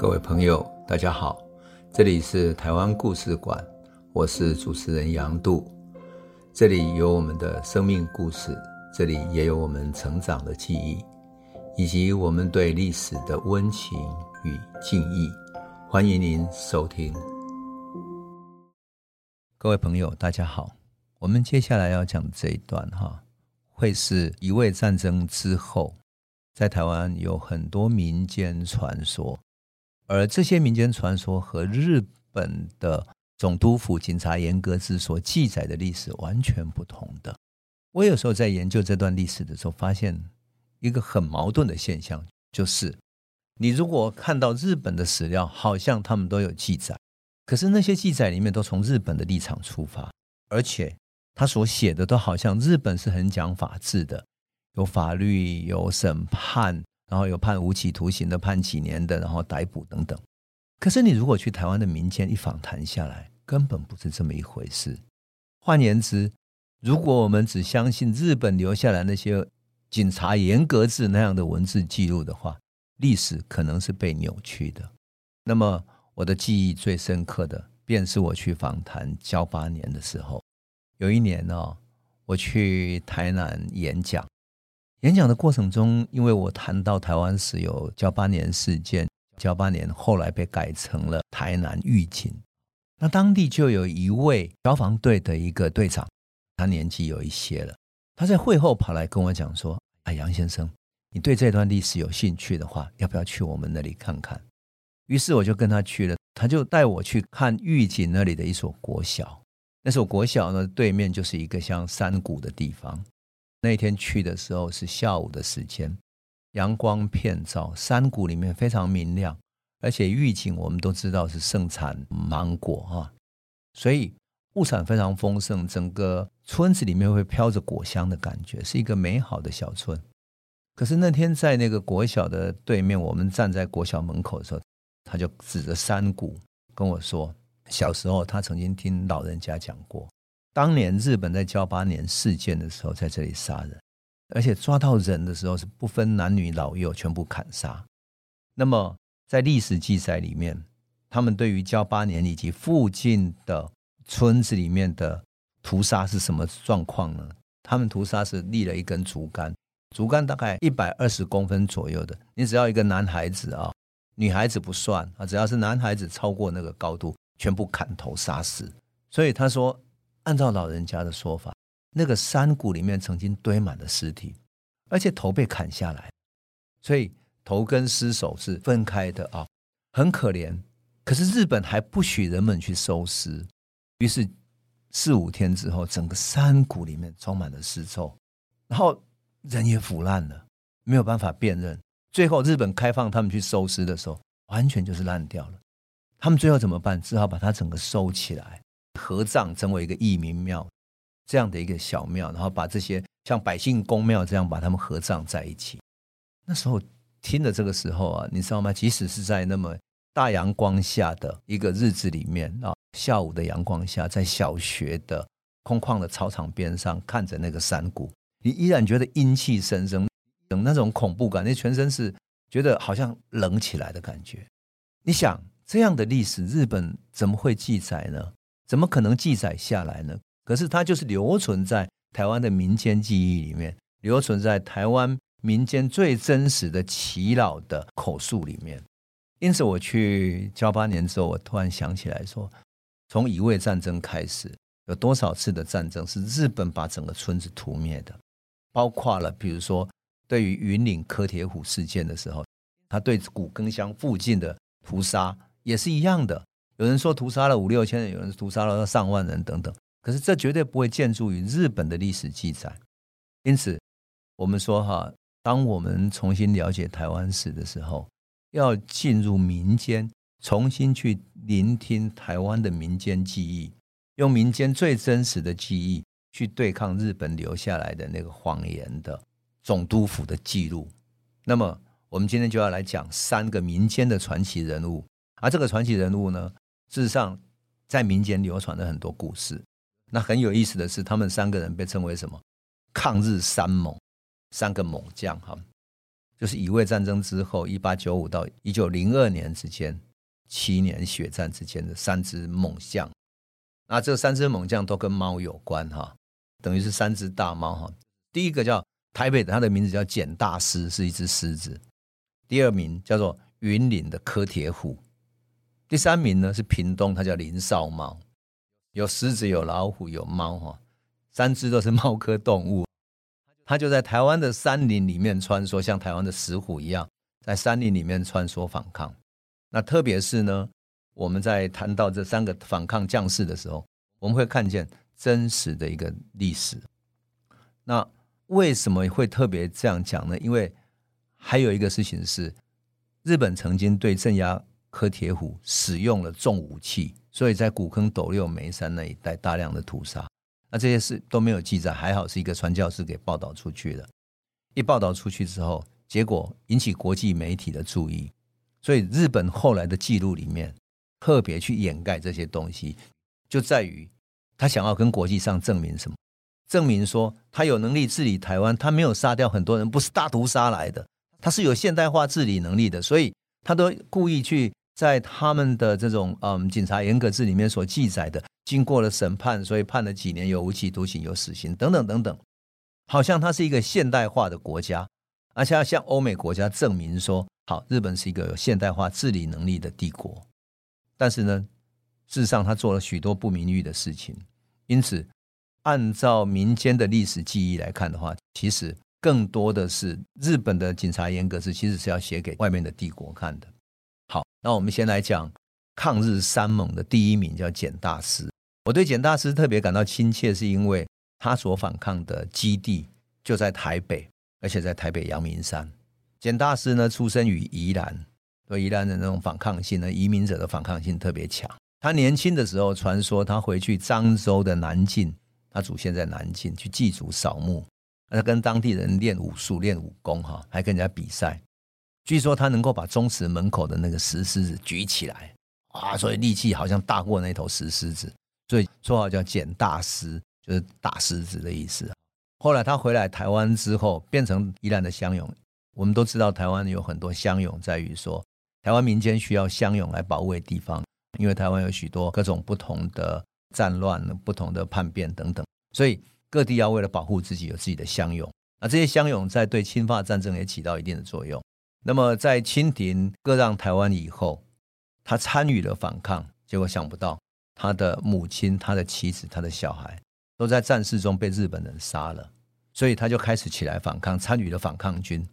各位朋友，大家好，这里是台湾故事馆，我是主持人杨度，这里有我们的生命故事，这里也有我们成长的记忆，以及我们对历史的温情与敬意。欢迎您收听。各位朋友，大家好，我们接下来要讲这一段哈，会是一位战争之后。在台湾有很多民间传说，而这些民间传说和日本的总督府警察严格之所记载的历史完全不同的。我有时候在研究这段历史的时候，发现一个很矛盾的现象，就是你如果看到日本的史料，好像他们都有记载，可是那些记载里面都从日本的立场出发，而且他所写的都好像日本是很讲法治的。有法律，有审判，然后有判无期徒刑的，判几年的，然后逮捕等等。可是你如果去台湾的民间一访谈下来，根本不是这么一回事。换言之，如果我们只相信日本留下来那些警察严格制那样的文字记录的话，历史可能是被扭曲的。那么我的记忆最深刻的，便是我去访谈交八年的时候。有一年呢、哦，我去台南演讲。演讲的过程中，因为我谈到台湾时有交八年事件，交八年后来被改成了台南狱警。那当地就有一位消防队的一个队长，他年纪有一些了。他在会后跑来跟我讲说：“哎，杨先生，你对这段历史有兴趣的话，要不要去我们那里看看？”于是我就跟他去了，他就带我去看狱警那里的一所国小。那所国小呢，对面就是一个像山谷的地方。那天去的时候是下午的时间，阳光片照，山谷里面非常明亮，而且狱警我们都知道是盛产芒果啊，所以物产非常丰盛，整个村子里面会飘着果香的感觉，是一个美好的小村。可是那天在那个国小的对面，我们站在国小门口的时候，他就指着山谷跟我说，小时候他曾经听老人家讲过。当年日本在噍吧哖事件的时候，在这里杀人，而且抓到人的时候是不分男女老幼，全部砍杀。那么在历史记载里面，他们对于噍吧哖以及附近的村子里面的屠杀是什么状况呢？他们屠杀是立了一根竹竿，竹竿大概一百二十公分左右的，你只要一个男孩子啊，女孩子不算啊，只要是男孩子超过那个高度，全部砍头杀死。所以他说。按照老人家的说法，那个山谷里面曾经堆满了尸体，而且头被砍下来，所以头跟尸首是分开的啊，很可怜。可是日本还不许人们去收尸，于是四五天之后，整个山谷里面充满了尸臭，然后人也腐烂了，没有办法辨认。最后日本开放他们去收尸的时候，完全就是烂掉了。他们最后怎么办？只好把它整个收起来。合葬成为一个义民庙，这样的一个小庙，然后把这些像百姓公庙这样把他们合葬在一起。那时候听的这个时候啊，你知道吗？即使是在那么大阳光下的一个日子里面啊，下午的阳光下，在小学的空旷的操场边上看着那个山谷，你依然觉得阴气森森，等那种恐怖感，你全身是觉得好像冷起来的感觉。你想这样的历史，日本怎么会记载呢？怎么可能记载下来呢？可是它就是留存在台湾的民间记忆里面，留存在台湾民间最真实的耆老的口述里面。因此，我去噍吧哖之后，我突然想起来说，从乙未战争开始，有多少次的战争是日本把整个村子屠灭的？包括了，比如说对于云岭柯铁虎事件的时候，他对古更乡附近的屠杀也是一样的。有人说屠杀了五六千人，有人屠杀了上万人等等，可是这绝对不会建筑于日本的历史记载。因此，我们说哈，当我们重新了解台湾史的时候，要进入民间，重新去聆听台湾的民间记忆，用民间最真实的记忆去对抗日本留下来的那个谎言的总督府的记录。那么，我们今天就要来讲三个民间的传奇人物，而这个传奇人物呢，事实上，在民间流传了很多故事。那很有意思的是，他们三个人被称为什么？抗日三猛，三个猛将哈。就是乙未战争之后，一八九五到一九零二年之间七年血战之间的三只猛将。那这三只猛将都跟猫有关哈，等于是三只大猫哈。第一个叫台北的，它的名字叫简大师，是一只狮子。第二名叫做云林的柯铁虎。第三名呢是屏东，它叫林少猫。有狮子，有老虎，有猫哈，三只都是猫科动物。它就在台湾的山林里面穿梭，像台湾的石虎一样，在山林里面穿梭反抗。那特别是呢，我们在谈到这三个反抗将士的时候，我们会看见真实的一个历史。那为什么会特别这样讲呢？因为还有一个事情是，日本曾经对镇压柯铁虎使用了重武器，所以在古坑斗六梅山那一带大量的屠杀。那这些事都没有记载，还好是一个传教士给报道出去的。一报道出去之后，结果引起国际媒体的注意，所以日本后来的记录里面特别去掩盖这些东西，就在于他想要跟国际上证明什么？证明说他有能力治理台湾，他没有杀掉很多人，不是大屠杀来的，他是有现代化治理能力的，所以他都故意去在他们的这种嗯警察严格制里面所记载的。经过了审判，所以判了几年，有无期徒刑，有死刑，等等等等，好像它是一个现代化的国家，而且要向欧美国家证明说，好，日本是一个有现代化治理能力的帝国。但是呢，事实上他做了许多不名誉的事情。因此，按照民间的历史记忆来看的话，其实更多的是日本的警察严格制，其实是要写给外面的帝国看的。好，那我们先来讲抗日三猛的第一名，叫简大师。我对简大师特别感到亲切，是因为他所反抗的基地就在台北，而且在台北阳明山。简大师呢，出生于宜兰，对宜兰的那种反抗性呢，移民者的反抗性特别强。他年轻的时候，传说他回去漳州的南靖，他祖先在南靖去祭祖扫墓，他跟当地人练武术、练武功，哈，还跟人家比赛。据说他能够把宗祠门口的那个石狮子举起来，啊，所以力气好像大过那头石狮子。所以绰号叫简大石，就是大狮子的意思。后来他回来台湾之后，变成宜兰的乡勇。我们都知道，台湾有很多乡勇，在于说，台湾民间需要乡勇来保卫地方，因为台湾有许多各种不同的战乱、不同的叛变等等，所以各地要为了保护自己，有自己的乡勇。那这些乡勇在对清法战争也起到一定的作用。那么在清廷割让台湾以后，他参与了反抗，结果想不到。他的母亲、他的妻子、他的小孩都在战事中被日本人杀了，所以他就开始起来反抗，参与了反抗军。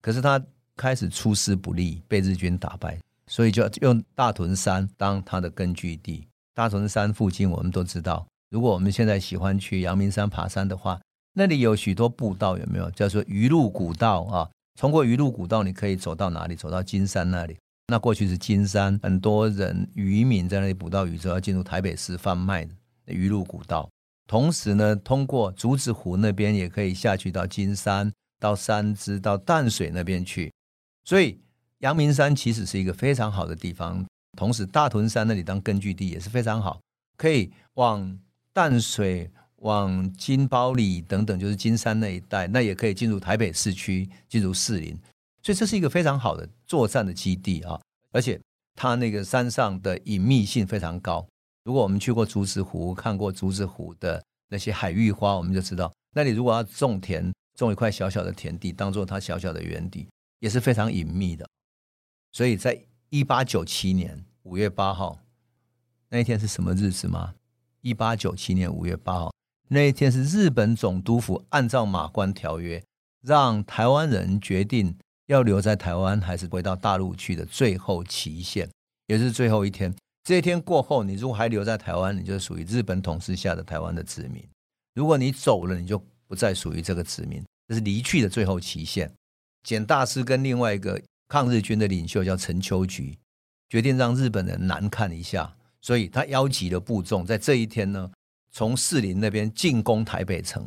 可是他开始出师不利，被日军打败，所以就用大屯山当他的根据地。大屯山附近，我们都知道，如果我们现在喜欢去阳明山爬山的话，那里有许多步道，有没有？叫做鱼路古道啊。通过鱼路古道，你可以走到哪里？走到金山那里。那过去是金山，很多人渔民在那里捕到鱼之后，要进入台北市贩卖的鱼路古道。同时呢，通过竹子湖那边也可以下去到金山、到三芝、到淡水那边去。所以阳明山其实是一个非常好的地方。同时，大屯山那里当根据地也是非常好，可以往淡水、往金包里等等，就是金山那一带，那也可以进入台北市区，进入士林。所以这是一个非常好的作战的基地啊，而且它那个山上的隐秘性非常高。如果我们去过竹子湖，看过竹子湖的那些海芋花，我们就知道那里如果要种田，种一块小小的田地，当做它小小的园地，也是非常隐秘的。所以在一八九七年五月八号那一天是什么日子吗？一八九七年五月八号那一天是日本总督府按照马关条约，让台湾人决定。要留在台湾还是回到大陆去的最后期限，也是最后一天。这一天过后，你如果还留在台湾，你就属于日本统治下的台湾的子民；如果你走了，你就不再属于这个子民。这是离去的最后期限。简大师跟另外一个抗日军的领袖叫陈秋菊，决定让日本人难看一下，所以他邀集了部众，在这一天呢，从士林那边进攻台北城。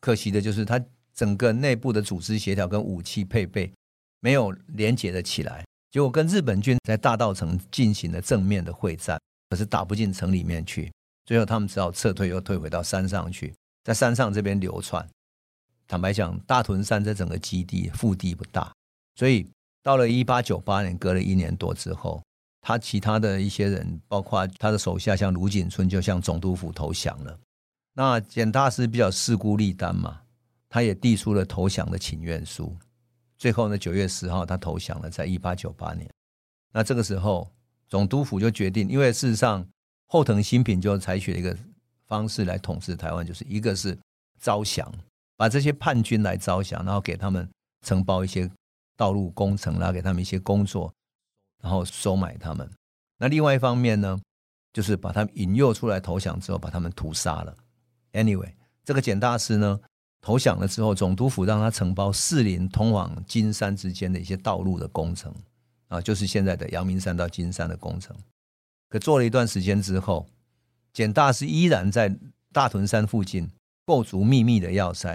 可惜的就是他。整个内部的组织协调跟武器配备没有连结的起来，结果跟日本军在大稻城进行了正面的会战，可是打不进城里面去，最后他们只好撤退，又退回到山上去，在山上这边流窜。坦白讲，大屯山这整个基地腹地不大，所以到了一八九八年，隔了一年多之后，他其他的一些人，包括他的手下，像卢景春，就向总督府投降了。那简大师比较势孤力单嘛，他也递出了投降的请愿书。最后呢，九月十号他投降了，在一八九八年。那这个时候，总督府就决定，因为事实上后藤新平就采取了一个方式来统治台湾，就是一个是招降，把这些叛军来招降，然后给他们承包一些道路工程，然后给他们一些工作，然后收买他们。那另外一方面呢，就是把他们引诱出来投降之后，把他们屠杀了。Anyway，这个简大师呢，投降了之后，总督府让他承包士林通往金山之间的一些道路的工程。啊，就是现在的阳明山到金山的工程。可做了一段时间之后，简大师依然在大屯山附近构筑秘密的要塞，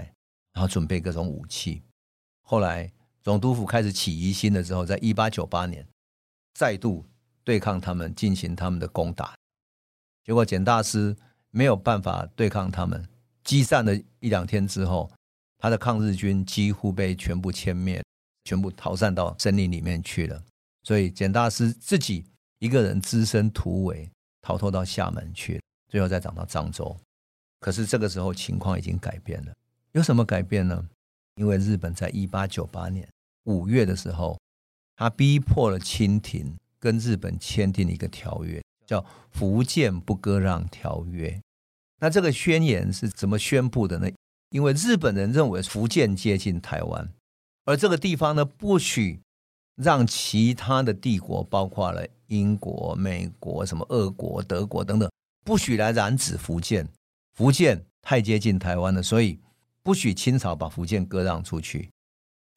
然后准备各种武器。后来总督府开始起疑心了之后，在一八九八年再度对抗他们，进行他们的攻打。结果简大师没有办法对抗他们，激战了一两天之后，他的抗日军几乎被全部歼灭，全部逃散到森林里面去了。所以简大师自己一个人只身突围，逃脱到厦门去，最后再找到漳州。可是这个时候情况已经改变了，有什么改变呢？因为日本在一八九八年五月的时候，他逼迫了清廷跟日本签订一个条约，叫《福建不割让条约》。那这个宣言是怎么宣布的呢？因为日本人认为福建接近台湾，而这个地方呢，不许。让其他的帝国，包括了英国、美国、什么俄国、德国等等，不许来染指福建。福建太接近台湾了，所以不许清朝把福建割让出去。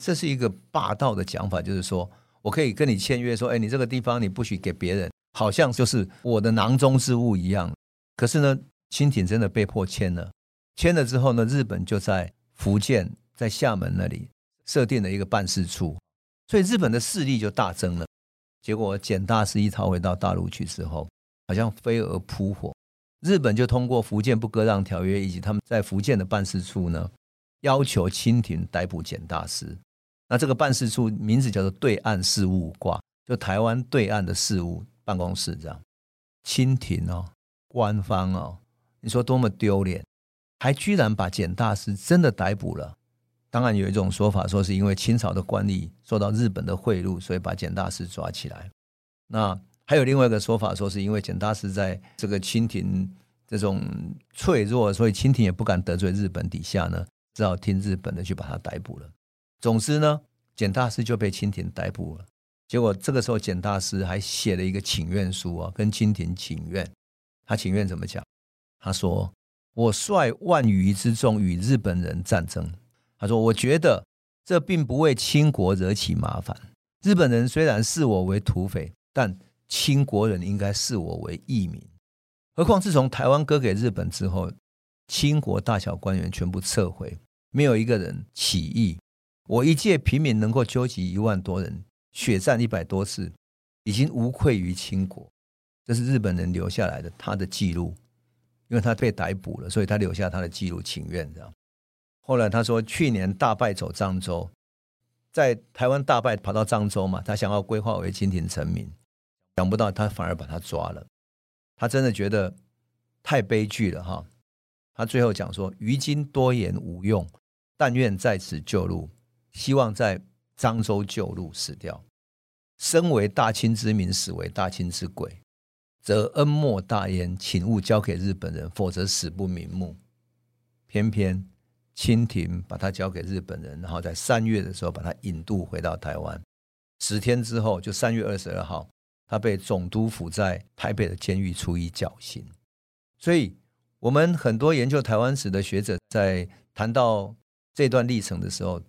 这是一个霸道的讲法，就是说我可以跟你签约，说，哎，你这个地方你不许给别人，好像就是我的囊中之物一样。可是呢，清廷真的被迫签了，签了之后呢，日本就在福建，在厦门那里设定了一个办事处。所以日本的势力就大增了。结果简大师一逃回到大陆去之后，好像飞蛾扑火，日本就通过福建不割让条约以及他们在福建的办事处呢，要求清廷逮捕简大师。那这个办事处名字叫做对岸事务挂，就台湾对岸的事务办公室这样。清廷哦，官方哦，你说多么丢脸，还居然把简大师真的逮捕了。当然有一种说法，说是因为清朝的官吏受到日本的贿赂，所以把简大师抓起来。那还有另外一个说法，说是因为简大师在这个清廷这种脆弱，所以清廷也不敢得罪日本底下呢，只好听日本的去把他逮捕了。总之呢，简大师就被清廷逮捕了。结果这个时候，简大师还写了一个请愿书啊，跟清廷请愿。他请愿怎么讲？他说：“我率万余之众与日本人战争。”他说：“我觉得这并不为清国惹起麻烦。日本人虽然视我为土匪，但清国人应该视我为义民。何况自从台湾割给日本之后，清国大小官员全部撤回，没有一个人起义。我一介平民能够纠集一万多人，血战一百多次，已经无愧于清国。这是日本人留下来的他的记录，因为他被逮捕了，所以他留下他的记录请愿，这样。”后来他说，去年大败走漳州，在台湾大败跑到漳州嘛，他想要归化为清廷臣民，想不到他反而把他抓了。他真的觉得太悲剧了哈。他最后讲说：“于今多言无用，但愿在此就路，希望在漳州旧路死掉。生为大清之民，死为大清之鬼，则恩莫大焉，请勿交给日本人，否则死不瞑目。”偏偏。清廷把他交给日本人，然后在三月的时候把他引渡回到台湾。十天之后，就三月二十二号，他被总督府在台北的监狱处以绞刑。所以，我们很多研究台湾史的学者在谈到这段历程的时候，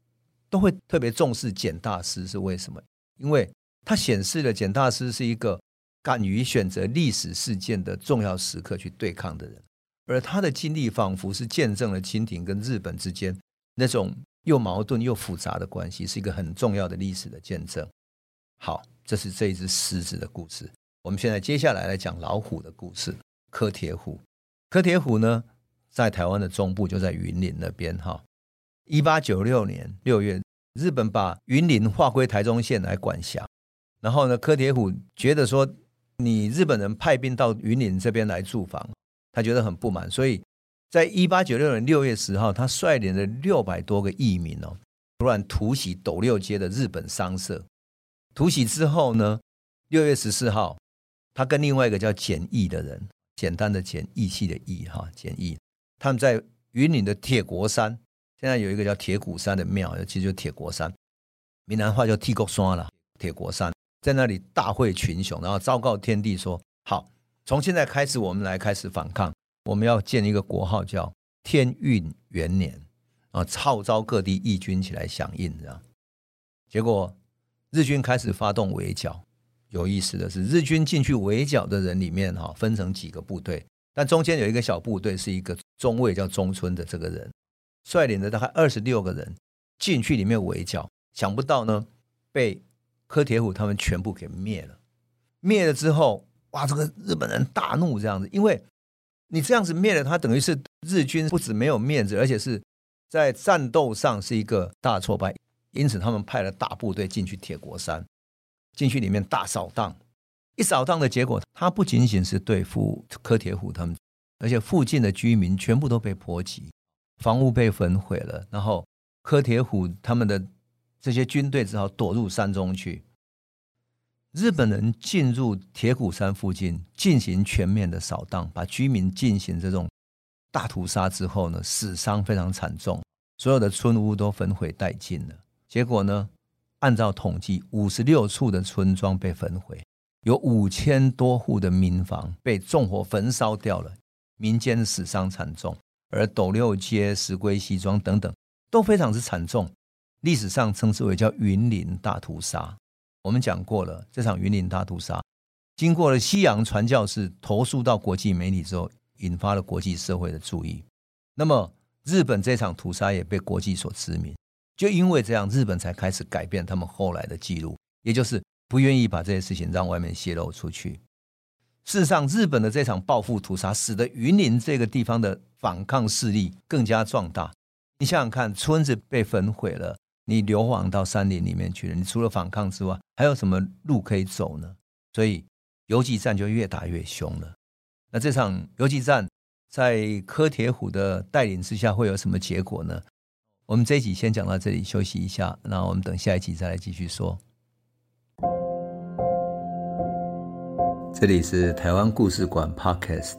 都会特别重视简大师，是为什么？因为他显示了简大师是一个敢于选择历史事件的重要时刻去对抗的人。而他的经历仿佛是见证了清廷跟日本之间那种又矛盾又复杂的关系，是一个很重要的历史的见证。好，这是这一只狮子的故事。我们现在接下来来讲老虎的故事。柯铁虎，柯铁虎呢，在台湾的中部，就在云林那边。哈，一八九六年六月，日本把云林划归台中县来管辖。然后呢，柯铁虎觉得说，你日本人派兵到云林这边来驻防，他觉得很不满，所以在一八九六年六月十号，他率领了六百多个义民哦，突然突袭斗六街的日本商社。突袭之后呢，六月十四号，他跟另外一个叫简义的人，简单的简，义气的义哈，简义，他们在云林的铁国山，现在有一个叫铁鼓山的庙，其实就铁国山，闽南话叫铁国山了，铁国山。在那里大会群雄，然后昭告天地说：“好，从现在开始，我们来开始反抗。我们要建一个国号，叫天运元年啊，号召各地义军起来响应。这样，结果日军开始发动围剿。有意思的是，日军进去围剿的人里面，哈，分成几个部队，但中间有一个小部队，是一个中尉叫中村的这个人，率领着大概二十六个人进去里面围剿，想不到呢，被。柯铁虎他们全部给灭了，灭了之后，哇，这个日本人大怒这样子，因为你这样子灭了他，等于是日军不止没有面子，而且是在战斗上是一个大挫败，因此他们派了大部队进去铁国山，进去里面大扫荡，一扫荡的结果，他不仅仅是对付柯铁虎他们，而且附近的居民全部都被波及，房屋被焚毁了，然后柯铁虎他们的。这些军队只好躲入山中去。日本人进入铁骨山附近进行全面的扫荡，把居民进行这种大屠杀之后呢，死伤非常惨重，所有的村屋都焚毁殆尽了。结果呢，按照统计，五十六处的村庄被焚毁，有五千多户的民房被纵火焚烧掉了，民间死伤惨重。而斗六街、石龟西庄等等都非常之惨重。历史上称之为叫云林大屠杀。我们讲过了，这场云林大屠杀经过了西洋传教士投诉到国际媒体之后，引发了国际社会的注意。那么日本这场屠杀也被国际所知名，就因为这样，日本才开始改变他们后来的记录，也就是不愿意把这些事情让外面泄露出去。事实上，日本的这场报复屠杀，使得云林这个地方的反抗势力更加壮大。你想想看，村子被焚毁了。你流亡到山林里面去了，你除了反抗之外，还有什么路可以走呢？所以游击战就越打越凶了。那这场游击战在柯铁虎的带领之下会有什么结果呢？我们这一集先讲到这里，休息一下，那我们等下一集再来继续说。这里是台湾故事馆 Podcast，